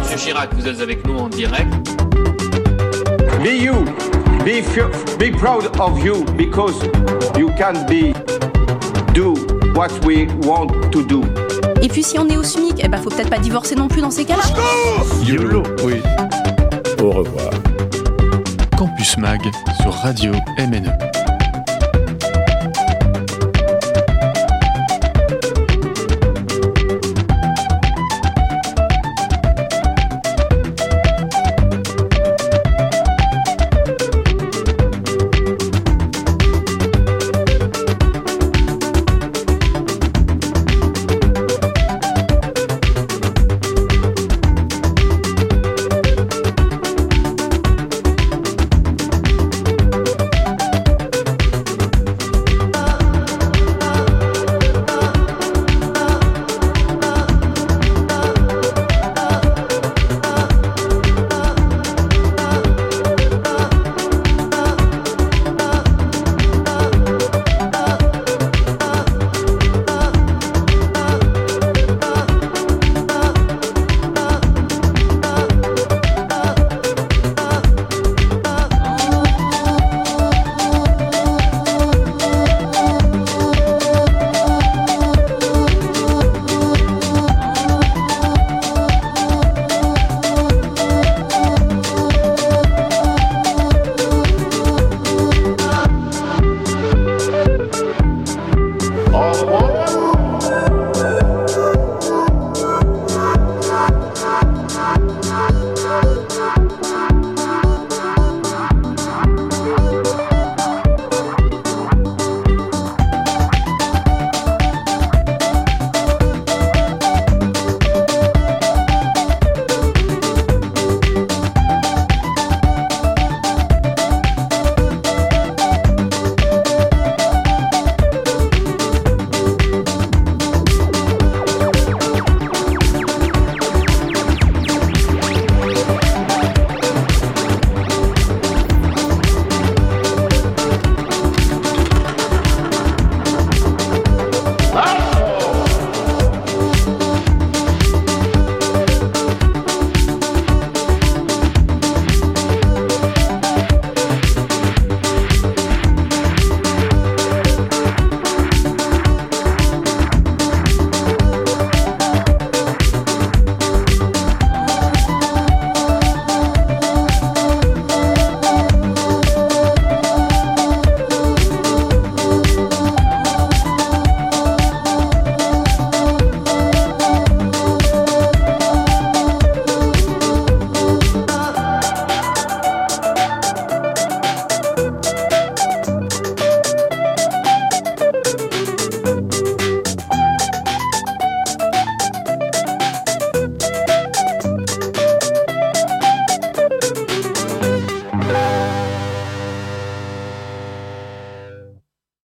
Monsieur Chirac, vous êtes avec nous en direct. Be you. Be, be proud of you because you can be do what we want to do. Et puis si on est au SMIC, eh ben faut peut-être pas divorcer non plus dans ces cas-là. YOLO, oui. Au revoir. Campus Mag sur Radio MNE.